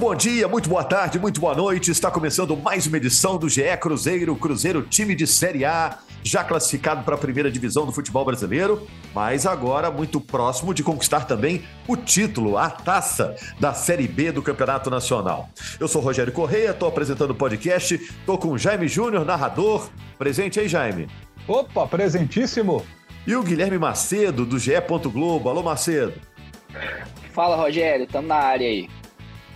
Bom dia, muito boa tarde, muito boa noite. Está começando mais uma edição do GE Cruzeiro, Cruzeiro time de Série A, já classificado para a primeira divisão do futebol brasileiro, mas agora muito próximo de conquistar também o título, a taça da Série B do Campeonato Nacional. Eu sou Rogério Correia, estou apresentando o podcast, estou com o Jaime Júnior, narrador. Presente aí, Jaime. Opa, presentíssimo. E o Guilherme Macedo, do GE. Globo. Alô, Macedo. Fala, Rogério, estamos na área aí.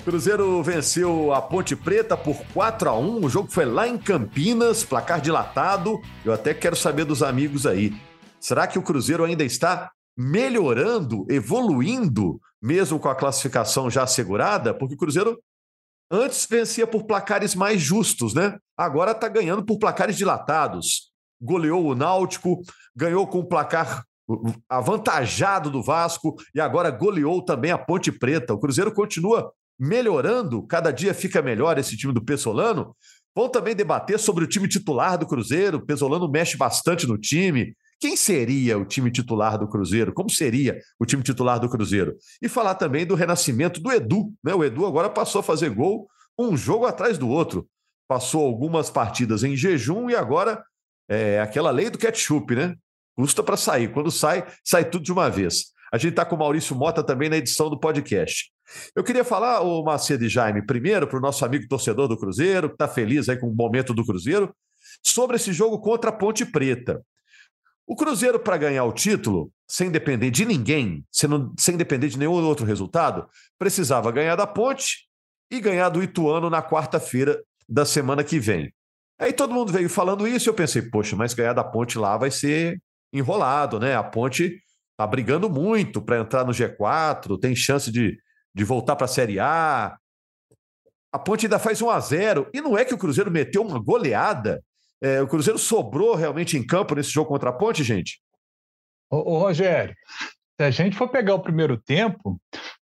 Cruzeiro venceu a Ponte Preta por 4 a 1 O jogo foi lá em Campinas, placar dilatado. Eu até quero saber dos amigos aí. Será que o Cruzeiro ainda está melhorando, evoluindo, mesmo com a classificação já assegurada? Porque o Cruzeiro antes vencia por placares mais justos, né? Agora está ganhando por placares dilatados. Goleou o Náutico, ganhou com o placar avantajado do Vasco e agora goleou também a Ponte Preta. O Cruzeiro continua melhorando, cada dia fica melhor esse time do Pessolano. Vão também debater sobre o time titular do Cruzeiro. O Pesolano mexe bastante no time. Quem seria o time titular do Cruzeiro? Como seria o time titular do Cruzeiro? E falar também do renascimento do Edu. Né? O Edu agora passou a fazer gol um jogo atrás do outro. Passou algumas partidas em jejum e agora é aquela lei do ketchup, né? Custa para sair. Quando sai, sai tudo de uma vez. A gente está com o Maurício Mota também na edição do podcast. Eu queria falar, o Macedo e Jaime, primeiro para o nosso amigo torcedor do Cruzeiro, que está feliz aí com o momento do Cruzeiro, sobre esse jogo contra a Ponte Preta. O Cruzeiro, para ganhar o título, sem depender de ninguém, sem depender de nenhum outro resultado, precisava ganhar da Ponte e ganhar do Ituano na quarta-feira da semana que vem. Aí todo mundo veio falando isso e eu pensei, poxa, mas ganhar da Ponte lá vai ser enrolado, né? A Ponte tá brigando muito para entrar no G4, tem chance de de voltar para a Série A. A Ponte ainda faz 1 a 0 e não é que o Cruzeiro meteu uma goleada. É, o Cruzeiro sobrou realmente em campo nesse jogo contra a Ponte, gente? Ô, ô Rogério, se a gente for pegar o primeiro tempo,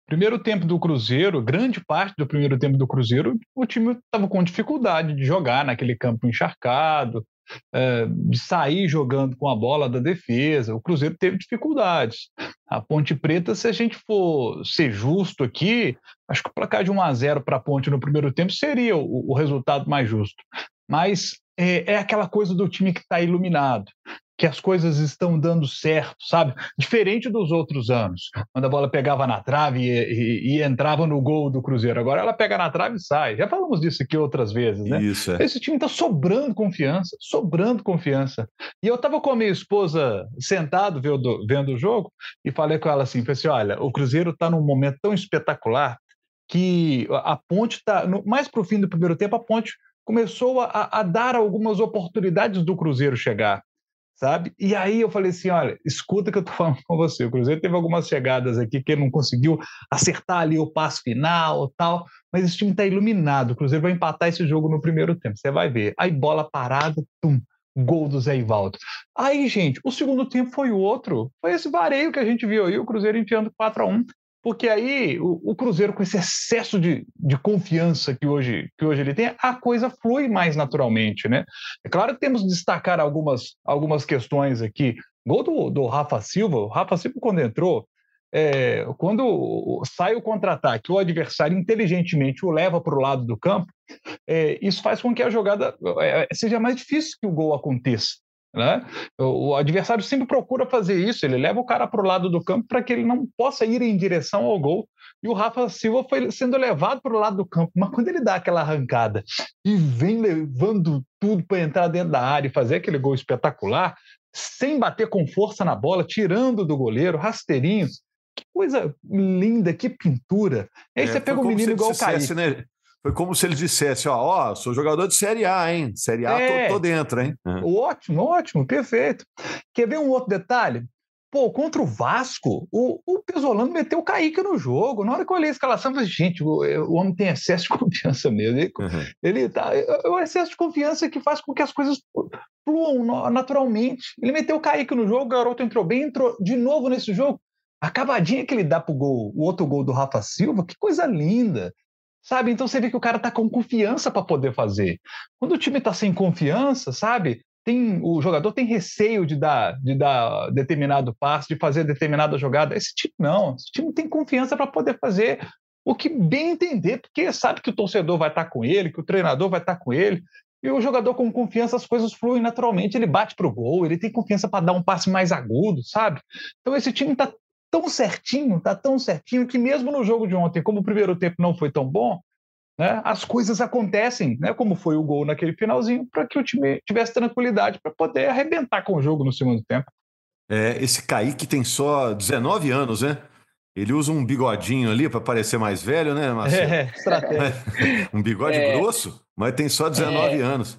primeiro tempo do Cruzeiro, grande parte do primeiro tempo do Cruzeiro, o time estava com dificuldade de jogar naquele campo encharcado, é, de sair jogando com a bola da defesa. O Cruzeiro teve dificuldades. A Ponte Preta, se a gente for ser justo aqui, acho que o placar de 1 a 0 para a Ponte no primeiro tempo seria o, o resultado mais justo. Mas é, é, aquela coisa do time que está iluminado que as coisas estão dando certo, sabe? Diferente dos outros anos, quando a bola pegava na trave e, e, e, entrava no gol do Cruzeiro. Agora ela pega na trave e sai. Já falamos disso aqui outras vezes, né? Isso, é. Esse time está sobrando confiança, sobrando confiança. E eu estava com a minha esposa sentado vendo, vendo o jogo e falei com ela assim, assim olha, o Cruzeiro está num momento tão espetacular que a ponte está, mais para o fim do primeiro tempo, a ponte começou a, a, dar algumas oportunidades do Cruzeiro chegar sabe? E aí eu falei assim, olha, escuta que eu tô falando com você, o Cruzeiro teve algumas chegadas aqui que ele não conseguiu acertar ali o passo final tal, mas esse time está iluminado, o Cruzeiro vai empatar esse jogo no primeiro tempo, você vai ver. Aí bola parada, tum, gol do Zé Ivaldo. Aí, gente, o segundo tempo foi o outro, foi esse vareio que a gente viu aí, o Cruzeiro enfiando 4 a 1 porque aí o, o, Cruzeiro, com esse excesso de, de confiança que hoje, que hoje ele tem, a coisa flui mais naturalmente, né? É claro que temos que destacar algumas, algumas questões aqui. Gol do, do Rafa Silva, o Rafa Silva, quando entrou, é, quando sai o contra-ataque, o adversário inteligentemente o leva para o lado do campo, é, isso faz com que a jogada é, seja mais difícil que o gol aconteça. Né? O adversário sempre procura fazer isso, ele leva o cara para o lado do campo para que ele não possa ir em direção ao gol. E o Rafa Silva foi sendo levado para o lado do campo, mas quando ele dá aquela arrancada e vem levando tudo para entrar dentro da área e fazer aquele gol espetacular, sem bater com força na bola, tirando do goleiro, rasteirinho, que coisa linda, que pintura. Aí é, você pega um menino igual o Kaique. Né? Foi como se ele dissesse: ó, ó, sou jogador de Série A, hein? Série A, é, tô, tô, dentro, hein? Ótimo, ótimo, perfeito. Quer ver um outro detalhe? Pô, contra o Vasco, o, o Pesolano meteu o Kaique no jogo. Na hora que eu olhei a escalação, eu falei, gente, o, o homem tem excesso de confiança mesmo. Ele, uhum. ele tá. É o excesso de confiança que faz com que as coisas fluam naturalmente. Ele meteu o Kaique no jogo, o garoto entrou bem, entrou de novo nesse jogo. A acabadinha que ele dá pro gol, o outro gol do Rafa Silva, que coisa linda. Sabe? Então você vê que o cara tá com confiança para poder fazer. Quando o time tá sem confiança, sabe? tem o jogador tem receio de dar, de dar determinado passo, de fazer determinada jogada. Esse time não, esse time tem confiança para poder fazer o que bem entender, porque sabe que o torcedor vai estar com ele, que o treinador vai estar com ele. E o jogador com confiança, as coisas fluem naturalmente, ele bate para o gol, ele tem confiança para dar um passe mais agudo, sabe? Então esse time está tão certinho, está tão certinho, que mesmo no jogo de ontem, como o primeiro tempo não foi tão bom, né, as coisas acontecem, né, como foi o gol naquele finalzinho, para que o time tivesse tranquilidade para poder arrebentar com o jogo no segundo tempo. É, esse Kaique tem só 19 anos, né? Ele usa um bigodinho ali para parecer mais velho, né, Marcelo? É, estratégia. um bigode é, grosso, mas tem só 19 é, anos.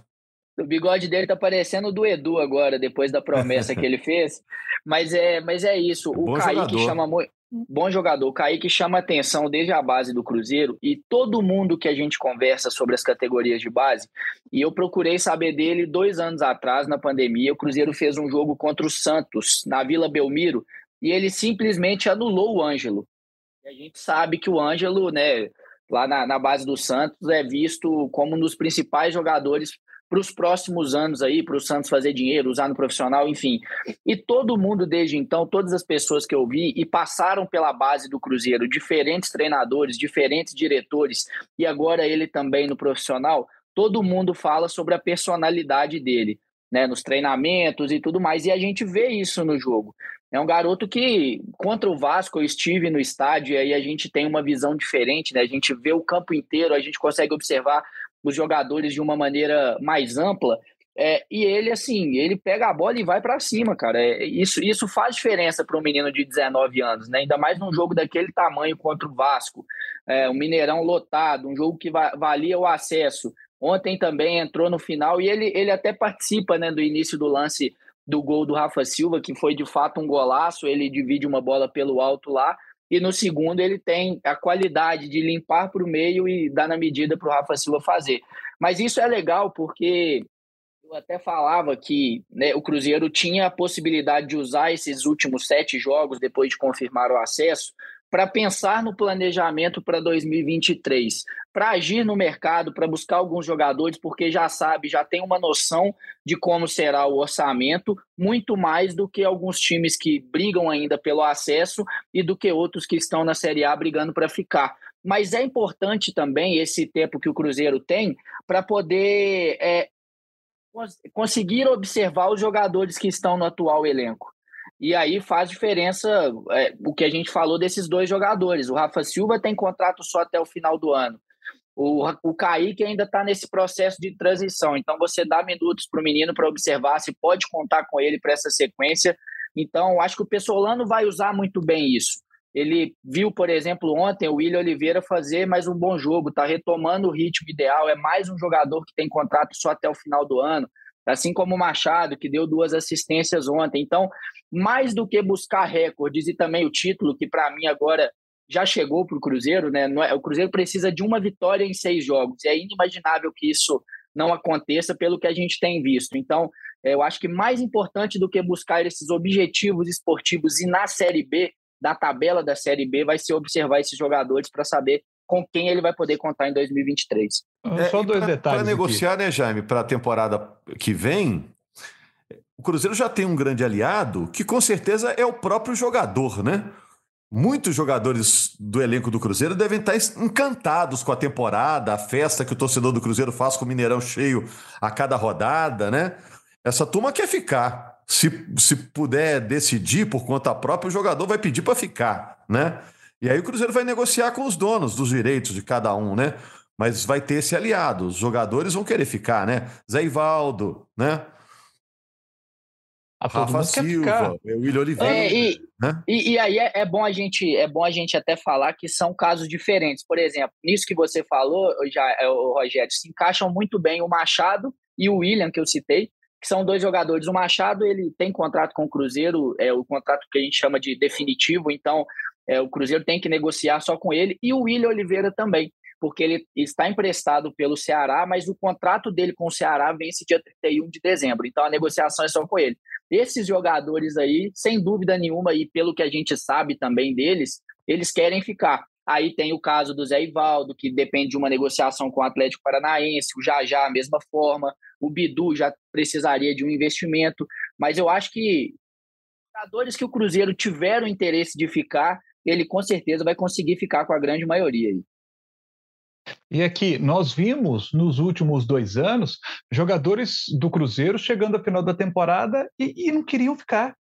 O bigode dele tá parecendo o do Edu agora, depois da promessa que ele fez. Mas é, mas é isso. O Bom Kaique jogador. chama muito bom jogador. O Kaique chama atenção desde a base do Cruzeiro e todo mundo que a gente conversa sobre as categorias de base, e eu procurei saber dele dois anos atrás, na pandemia, o Cruzeiro fez um jogo contra o Santos, na Vila Belmiro, e ele simplesmente anulou o Ângelo. E a gente sabe que o Ângelo, né, lá na, na base do Santos, é visto como um dos principais jogadores para os próximos anos aí, para o Santos fazer dinheiro, usar no profissional, enfim. E todo mundo desde então, todas as pessoas que eu vi e passaram pela base do Cruzeiro, diferentes treinadores, diferentes diretores, e agora ele também no profissional, todo mundo fala sobre a personalidade dele, né, nos treinamentos e tudo mais, e a gente vê isso no jogo. É um garoto que, contra o Vasco, eu estive no estádio e aí a gente tem uma visão diferente, né? A gente vê o campo inteiro, a gente consegue observar os jogadores de uma maneira mais ampla. É, e ele, assim, ele pega a bola e vai para cima, cara. É, isso, isso faz diferença para um menino de 19 anos, né? Ainda mais num jogo daquele tamanho contra o Vasco. É, um Mineirão lotado, um jogo que va valia o acesso. Ontem também entrou no final e ele, ele até participa né, do início do lance do gol do Rafa Silva, que foi de fato um golaço. Ele divide uma bola pelo alto lá e no segundo ele tem a qualidade de limpar para o meio e dar na medida para o Rafa Silva fazer. Mas isso é legal porque eu até falava que né, o Cruzeiro tinha a possibilidade de usar esses últimos sete jogos depois de confirmar o acesso para pensar no planejamento para 2023, para agir no mercado, para buscar alguns jogadores, porque já sabe, já tem uma noção de como será o orçamento, muito mais do que alguns times que brigam ainda pelo acesso e do que outros que estão na Série A brigando para ficar. Mas é importante também esse tempo que o Cruzeiro tem para poder é, conseguir observar os jogadores que estão no atual elenco. E aí faz diferença é, o que a gente falou desses dois jogadores. O Rafa Silva tem contrato só até o final do ano. O, o Kaique ainda está nesse processo de transição. Então você dá minutos para o menino para observar se pode contar com ele para essa sequência. Então acho que o Pessolano vai usar muito bem isso. Ele viu, por exemplo, ontem o William Oliveira fazer mais um bom jogo, está retomando o ritmo ideal. É mais um jogador que tem contrato só até o final do ano assim como o Machado, que deu duas assistências ontem. Então, mais do que buscar recordes e também o título, que para mim agora já chegou para o Cruzeiro, né? É, o Cruzeiro precisa de uma vitória em seis jogos. É inimaginável que isso não aconteça pelo que a gente tem visto. Então, eu acho que mais importante do que buscar esses objetivos esportivos e na Série B, da tabela da Série B, vai ser observar esses jogadores para saber com quem ele vai poder contar em 2023. É, Só dois pra, detalhes. Para negociar, aqui. né, Jaime, para a temporada que vem, o Cruzeiro já tem um grande aliado que com certeza é o próprio jogador, né? Muitos jogadores do elenco do Cruzeiro devem estar encantados com a temporada, a festa que o torcedor do Cruzeiro faz com o Mineirão cheio a cada rodada, né? Essa turma quer ficar. Se, se puder decidir por conta própria, o jogador vai pedir para ficar, né? E aí o Cruzeiro vai negociar com os donos dos direitos de cada um, né? Mas vai ter esse aliado. Os jogadores vão querer ficar, né? Zé Ivaldo, né? A Rafa Silva, William Oliveira. É, e, né? e, e, aí é, é, bom a gente, é bom a gente até falar que são casos diferentes. Por exemplo, nisso que você falou, já, o Rogério, se encaixam muito bem o Machado e o William, que eu citei, que são dois jogadores. O Machado ele tem contrato com o Cruzeiro, é o contrato que a gente chama de definitivo, então é, o Cruzeiro tem que negociar só com ele, e o William Oliveira também, porque ele está emprestado pelo Ceará, mas o contrato dele com o Ceará vence dia 31 de dezembro, então a negociação é só com ele. Esses jogadores aí, sem dúvida nenhuma, e pelo que a gente sabe também deles, eles querem ficar. Aí tem o caso do Zé Ivaldo, que depende de uma negociação com o Atlético Paranaense, o Jajá, a mesma forma, o Bidu já precisaria de um investimento, mas eu acho que jogadores que o Cruzeiro tiveram interesse de ficar, ele com certeza vai conseguir ficar com a grande maioria aí. E aqui, nós vimos nos últimos dois anos jogadores do Cruzeiro chegando ao final da temporada e, e não queriam ficar.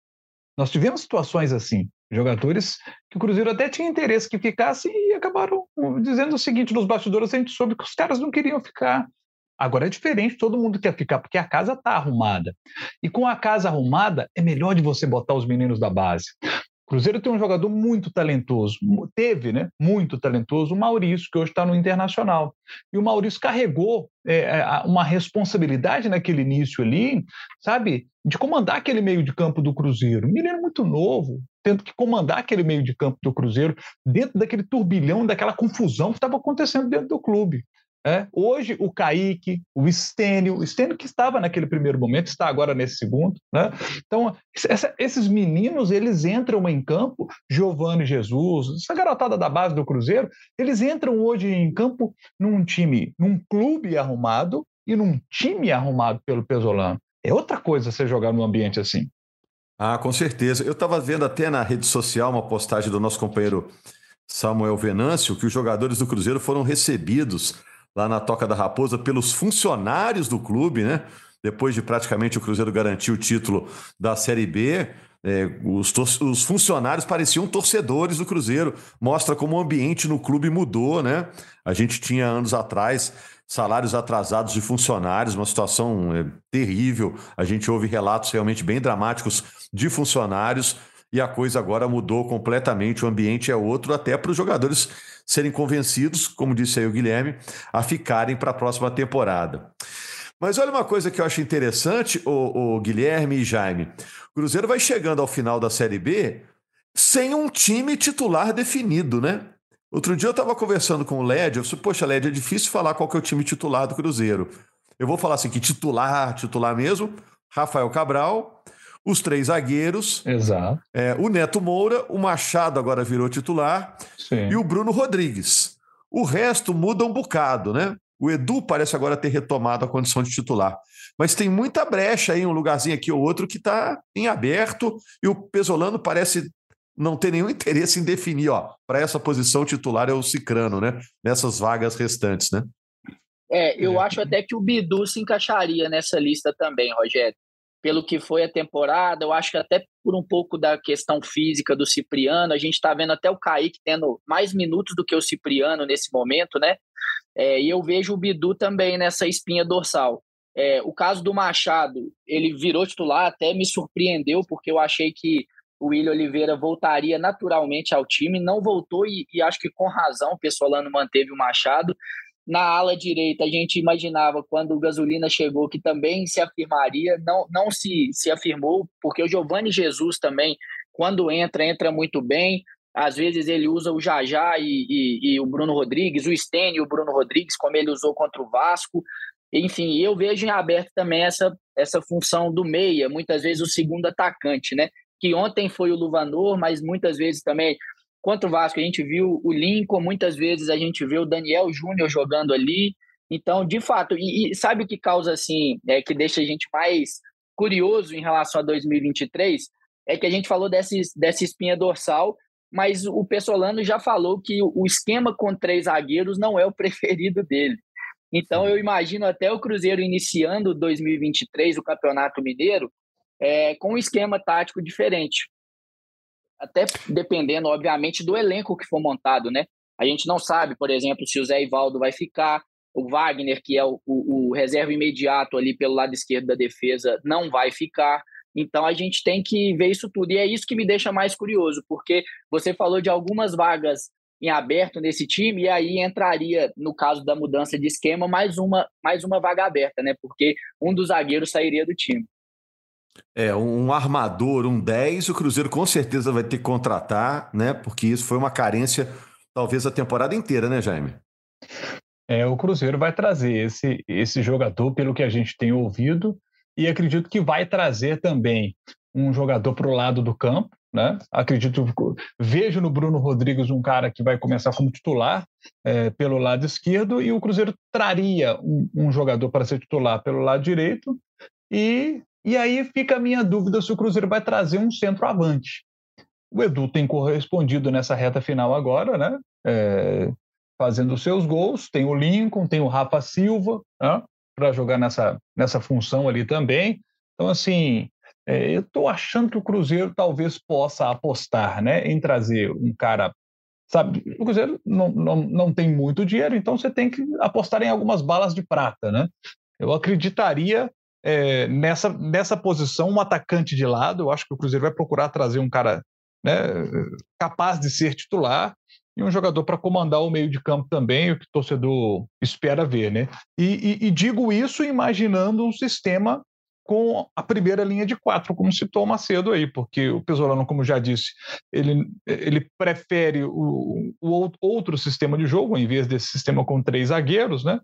Nós tivemos situações assim, jogadores que o Cruzeiro até tinha interesse que ficasse e acabaram dizendo o seguinte: nos bastidores a gente soube que os caras não queriam ficar. Agora é diferente, todo mundo quer ficar porque a casa está arrumada. E com a casa arrumada, é melhor de você botar os meninos da base. Cruzeiro tem um jogador muito talentoso, teve, né? Muito talentoso, o Maurício, que hoje está no Internacional. E o Maurício carregou é, é uma responsabilidade naquele início ali, sabe? De comandar aquele meio de campo do Cruzeiro. Um menino muito novo, tendo que comandar aquele meio de campo do Cruzeiro, dentro daquele turbilhão, daquela confusão que estava acontecendo dentro do clube. É, hoje, o Kaique, o Stênio, o Stênio que estava naquele primeiro momento, está agora nesse segundo. Né? Então, essa, esses meninos, eles entram em campo, Giovanni Jesus, essa garotada da base do Cruzeiro, eles entram hoje em campo num time, num clube arrumado e num time arrumado pelo Pesolano. É outra coisa você jogar num ambiente assim. Ah, com certeza. Eu estava vendo até na rede social uma postagem do nosso companheiro Samuel Venâncio que os jogadores do Cruzeiro foram recebidos lá na Toca da Raposa pelos funcionários do clube, né? Depois de praticamente o Cruzeiro garantir o título da Série B, é, os, os, funcionários pareciam torcedores do Cruzeiro. Mostra como o ambiente no clube mudou, né? A gente tinha anos atrás salários atrasados de funcionários, uma situação é, terrível. A gente ouve relatos realmente bem dramáticos de funcionários e a coisa agora mudou completamente. O ambiente é outro, até para os jogadores serem convencidos, como disse aí o Guilherme, a ficarem para a próxima temporada. Mas olha uma coisa que eu acho interessante, o, o Guilherme e Jaime. O Cruzeiro vai chegando ao final da Série B sem um time titular definido, né? Outro dia eu estava conversando com o Led, eu disse, poxa, Led, é difícil falar qual que é o time titular do Cruzeiro. Eu vou falar assim, que titular, titular mesmo, Rafael Cabral, os três zagueiros. Exato. É, o Neto Moura, o Machado agora virou titular. Sim. E o Bruno Rodrigues. O resto muda um bocado, né? O Edu parece agora ter retomado a condição de titular. Mas tem muita brecha aí, um lugarzinho aqui ou outro que está em aberto, e o Pesolano parece não ter nenhum interesse em definir, ó, para essa posição titular é o Cicrano, né? Nessas vagas restantes, né? É, eu é. acho até que o Bidu se encaixaria nessa lista também, Rogério pelo que foi a temporada, eu acho que até por um pouco da questão física do Cipriano, a gente está vendo até o Kaique tendo mais minutos do que o Cipriano nesse momento, né? É, e eu vejo o Bidu também nessa espinha dorsal. É, o caso do Machado, ele virou titular, até me surpreendeu, porque eu achei que o William Oliveira voltaria naturalmente ao time, não voltou e, e acho que com razão o Pessolano manteve o Machado. Na ala direita, a gente imaginava, quando o Gasolina chegou, que também se afirmaria, não, não se, se afirmou, porque o Giovanni Jesus também, quando entra, entra muito bem. Às vezes ele usa o Jajá e, e, e o Bruno Rodrigues, o Stênio e o Bruno Rodrigues, como ele usou contra o Vasco. Enfim, eu vejo em aberto também essa, essa função do meia, muitas vezes o segundo atacante, né? Que ontem foi o Luvanor, mas muitas vezes também Contra o Vasco, a gente viu o Lincoln, muitas vezes a gente vê o Daniel Júnior jogando ali. Então, de fato, e, e, sabe o que causa assim, é, que deixa a gente mais curioso em relação a 2023? É que a gente falou desse, dessa espinha dorsal, mas o Pessolano já falou que o esquema com três zagueiros não é o preferido dele. Então, eu imagino até o Cruzeiro iniciando 2023, o Campeonato Mineiro, é, com um esquema tático diferente até dependendo, obviamente, do elenco que for montado, né? A gente não sabe, por exemplo, se o Zé Ivaldo vai ficar, o Wagner, que é o, o, o reserva imediato ali pelo lado esquerdo da defesa, não vai ficar. Então a gente tem que ver isso tudo. E é isso que me deixa mais curioso, porque você falou de algumas vagas em aberto nesse time, e aí entraria, no caso da mudança de esquema, mais uma, mais uma vaga aberta, né? Porque um dos zagueiros sairia do time. É, um armador, um 10, o Cruzeiro com certeza vai ter que contratar, né? Porque isso foi uma carência, talvez a temporada inteira, né, Jaime? É, o Cruzeiro vai trazer esse, esse jogador, pelo que a gente tem ouvido, e acredito que vai trazer também um jogador para o lado do campo, né? Acredito, vejo no Bruno Rodrigues um cara que vai começar como titular é, pelo lado esquerdo e o Cruzeiro traria um, um jogador para ser titular pelo lado direito e, e aí fica a minha dúvida se o Cruzeiro vai trazer um centroavante. O Edu tem correspondido nessa reta final agora, né? É, fazendo seus gols. Tem o Lincoln, tem o Rafa Silva né? para jogar nessa, nessa função ali também. Então, assim, é, eu estou achando que o Cruzeiro talvez possa apostar né, em trazer um cara. Sabe, o Cruzeiro não, não, não tem muito dinheiro, então você tem que apostar em algumas balas de prata. Né? Eu acreditaria é, nessa, nessa posição, um atacante de lado. Eu acho que o Cruzeiro vai procurar trazer um cara né, capaz de ser titular e um jogador para comandar o meio de campo também, o que o torcedor espera ver. Né? E, e, e digo isso imaginando um sistema com a primeira linha de quatro, como citou o Macedo aí, porque o Pesolano, como já disse, ele, ele prefere o, o outro sistema de jogo, em vez desse sistema com três zagueiros, né?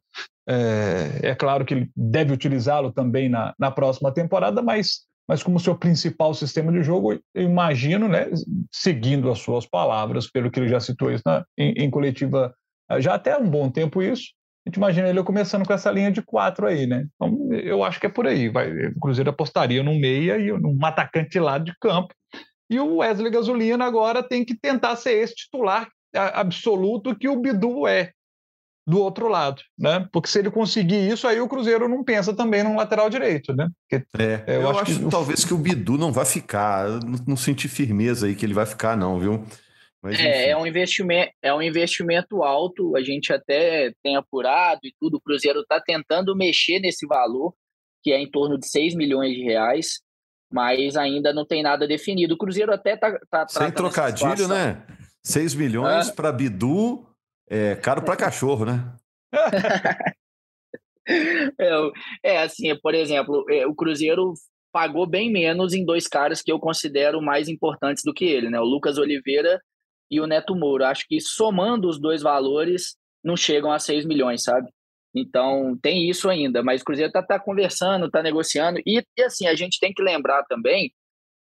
É, é claro que ele deve utilizá-lo também na, na próxima temporada, mas, mas como seu principal sistema de jogo, eu imagino, né, seguindo as suas palavras, pelo que ele já citou isso na, em, em coletiva já até há um bom tempo isso, a gente imagina ele começando com essa linha de quatro aí, né? Então, eu acho que é por aí. Vai, o Cruzeiro apostaria num meia e num atacante lado de campo. E o Wesley Gasolina agora tem que tentar ser esse titular absoluto que o Bidu é do outro lado, né? Porque se ele conseguir isso, aí o Cruzeiro não pensa também no lateral direito, né? Porque, é, eu, eu acho, acho que... talvez que o Bidu não vai ficar, não, não senti firmeza aí que ele vai ficar não, viu? Mas, é, é um investimento, é um investimento alto, a gente até tem apurado e tudo, o Cruzeiro está tentando mexer nesse valor, que é em torno de 6 milhões de reais, mas ainda não tem nada definido. O Cruzeiro até está. Tá, Sem trocadilho, né? 6 milhões ah. para Bidu, é caro para cachorro, né? é, assim, por exemplo, é, o Cruzeiro pagou bem menos em dois caras que eu considero mais importantes do que ele, né? O Lucas Oliveira e o Neto Moura. Acho que somando os dois valores, não chegam a 6 milhões, sabe? Então, tem isso ainda, mas o Cruzeiro está tá conversando, está negociando, e, e, assim, a gente tem que lembrar também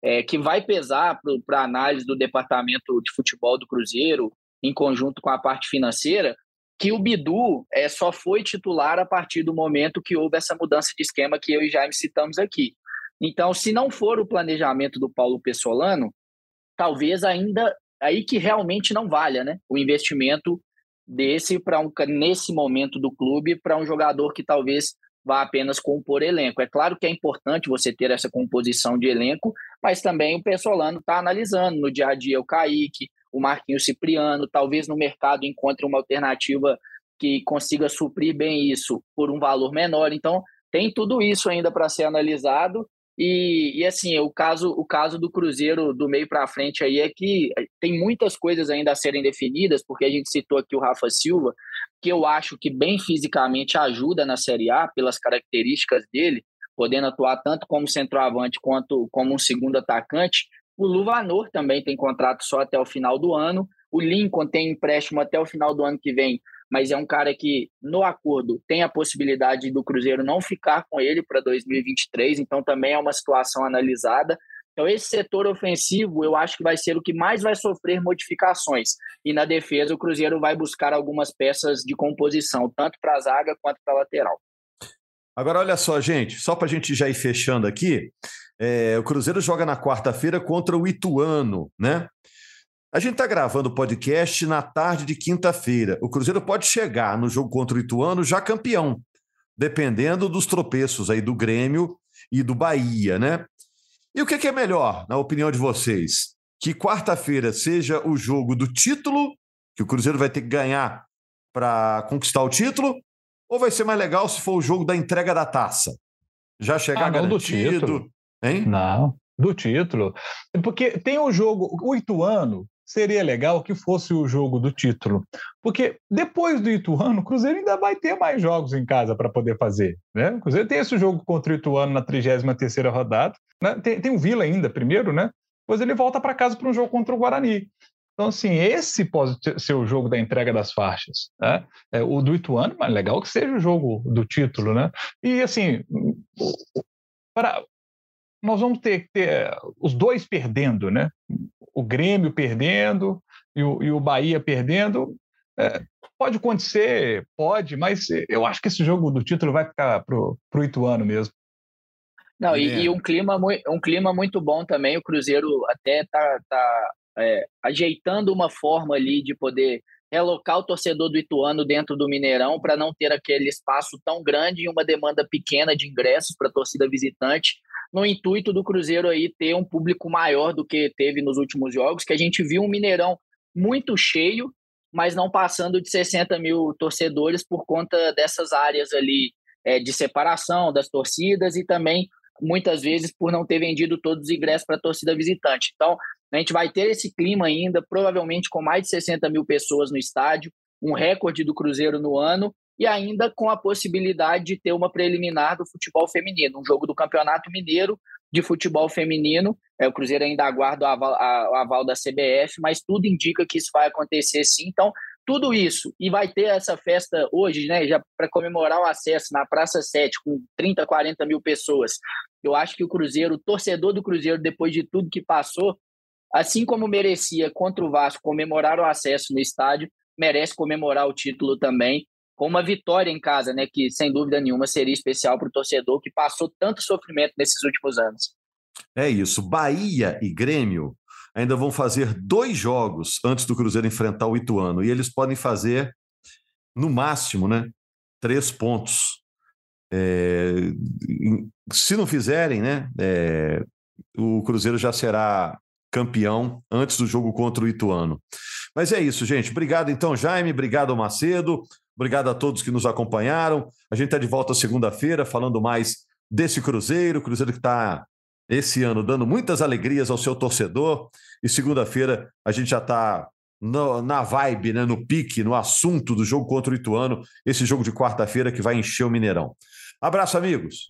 é, que vai pesar para a análise do departamento de futebol do Cruzeiro, em conjunto com a parte financeira, que o Bidu é, só foi titular a partir do momento que houve essa mudança de esquema que eu e Jaime citamos aqui. Então, se não for o planejamento do Paulo Pessolano, talvez ainda aí que realmente não valha, né? O investimento desse para um nesse momento do clube para um jogador que talvez vá apenas compor elenco. É claro que é importante você ter essa composição de elenco, mas também o Pessolano está analisando no dia a dia o Kaique, o Marquinhos Cipriano, talvez no mercado encontre uma alternativa que consiga suprir bem isso por um valor menor. Então, tem tudo isso ainda para ser analisado e, e, assim, o caso, o caso do Cruzeiro do meio para frente aí é que tem muitas coisas ainda a serem definidas, porque a gente citou aqui o Rafa Silva, que eu acho que bem fisicamente ajuda na Série A pelas características dele, podendo atuar tanto como centroavante quanto como um segundo atacante. O Luvanor também tem contrato só até o final do ano. O Lincoln tem empréstimo até o final do ano que vem mas é um cara que, no acordo, tem a possibilidade do Cruzeiro não ficar com ele para 2023, então também é uma situação analisada. Então, esse setor ofensivo, eu acho que vai ser o que mais vai sofrer modificações. E na defesa, o Cruzeiro vai buscar algumas peças de composição, tanto para a zaga quanto para a lateral. Agora, olha só, gente, só para a gente já ir fechando aqui, é, o Cruzeiro joga na quarta-feira contra o Ituano, né? A gente está gravando o podcast na tarde de quinta-feira. O Cruzeiro pode chegar no jogo contra o Ituano já campeão, dependendo dos tropeços aí do Grêmio e do Bahia, né? E o que é melhor, na opinião de vocês? Que quarta-feira seja o jogo do título, que o Cruzeiro vai ter que ganhar para conquistar o título, ou vai ser mais legal se for o jogo da entrega da taça? Já chegar ah, não, garantido, hein? Não, do título. Porque tem o jogo, o Ituano, seria legal que fosse o jogo do título. Porque depois do Ituano, o Cruzeiro ainda vai ter mais jogos em casa para poder fazer. Né? O Cruzeiro tem esse jogo contra o Ituano na 33 rodada. Né? Tem, tem o Vila ainda, primeiro, né? Depois ele volta para casa para um jogo contra o Guarani. Então, assim, esse pode ser o jogo da entrega das faixas. Né? É, o do Ituano, mas legal que seja o jogo do título, né? E, assim, para, nós vamos ter, ter os dois perdendo, né? O Grêmio perdendo e o, e o Bahia perdendo. É, pode acontecer, pode, mas eu acho que esse jogo do título vai ficar para o Ituano mesmo. Não, e, e, um, clima, um clima muito bom também. O Cruzeiro até tá, tá é, ajeitando uma forma ali de poder relocar o torcedor do Ituano dentro do Mineirão para não ter aquele espaço tão grande e uma demanda pequena de ingressos para a torcida visitante, no intuito do Cruzeiro aí ter um público maior do que teve nos últimos jogos, que a gente viu um Mineirão muito cheio, mas não passando de 60 mil torcedores por conta dessas áreas ali é, de separação das torcidas e também muitas vezes por não ter vendido todos os ingressos para a torcida visitante. Então, a gente vai ter esse clima ainda, provavelmente com mais de 60 mil pessoas no estádio, um recorde do Cruzeiro no ano, e ainda com a possibilidade de ter uma preliminar do futebol feminino, um jogo do Campeonato Mineiro de futebol feminino. É, o Cruzeiro ainda aguarda o aval, a, o aval da CBF, mas tudo indica que isso vai acontecer sim. Então, tudo isso, e vai ter essa festa hoje, né, já para comemorar o acesso na Praça 7, com 30, 40 mil pessoas. Eu acho que o Cruzeiro, o torcedor do Cruzeiro, depois de tudo que passou, assim como merecia contra o Vasco comemorar o acesso no estádio, merece comemorar o título também, com uma vitória em casa, né, que sem dúvida nenhuma seria especial para o torcedor que passou tanto sofrimento nesses últimos anos. É isso. Bahia e Grêmio ainda vão fazer dois jogos antes do Cruzeiro enfrentar o Ituano. E eles podem fazer, no máximo, né, três pontos. É, se não fizerem, né, é, o Cruzeiro já será campeão antes do jogo contra o Ituano. Mas é isso, gente. Obrigado então, Jaime. Obrigado, Macedo. Obrigado a todos que nos acompanharam. A gente está de volta segunda-feira falando mais desse Cruzeiro, Cruzeiro que está esse ano dando muitas alegrias ao seu torcedor. E segunda-feira a gente já está na vibe, né, no pique, no assunto do jogo contra o Ituano, esse jogo de quarta-feira que vai encher o Mineirão. Abraço, amigos.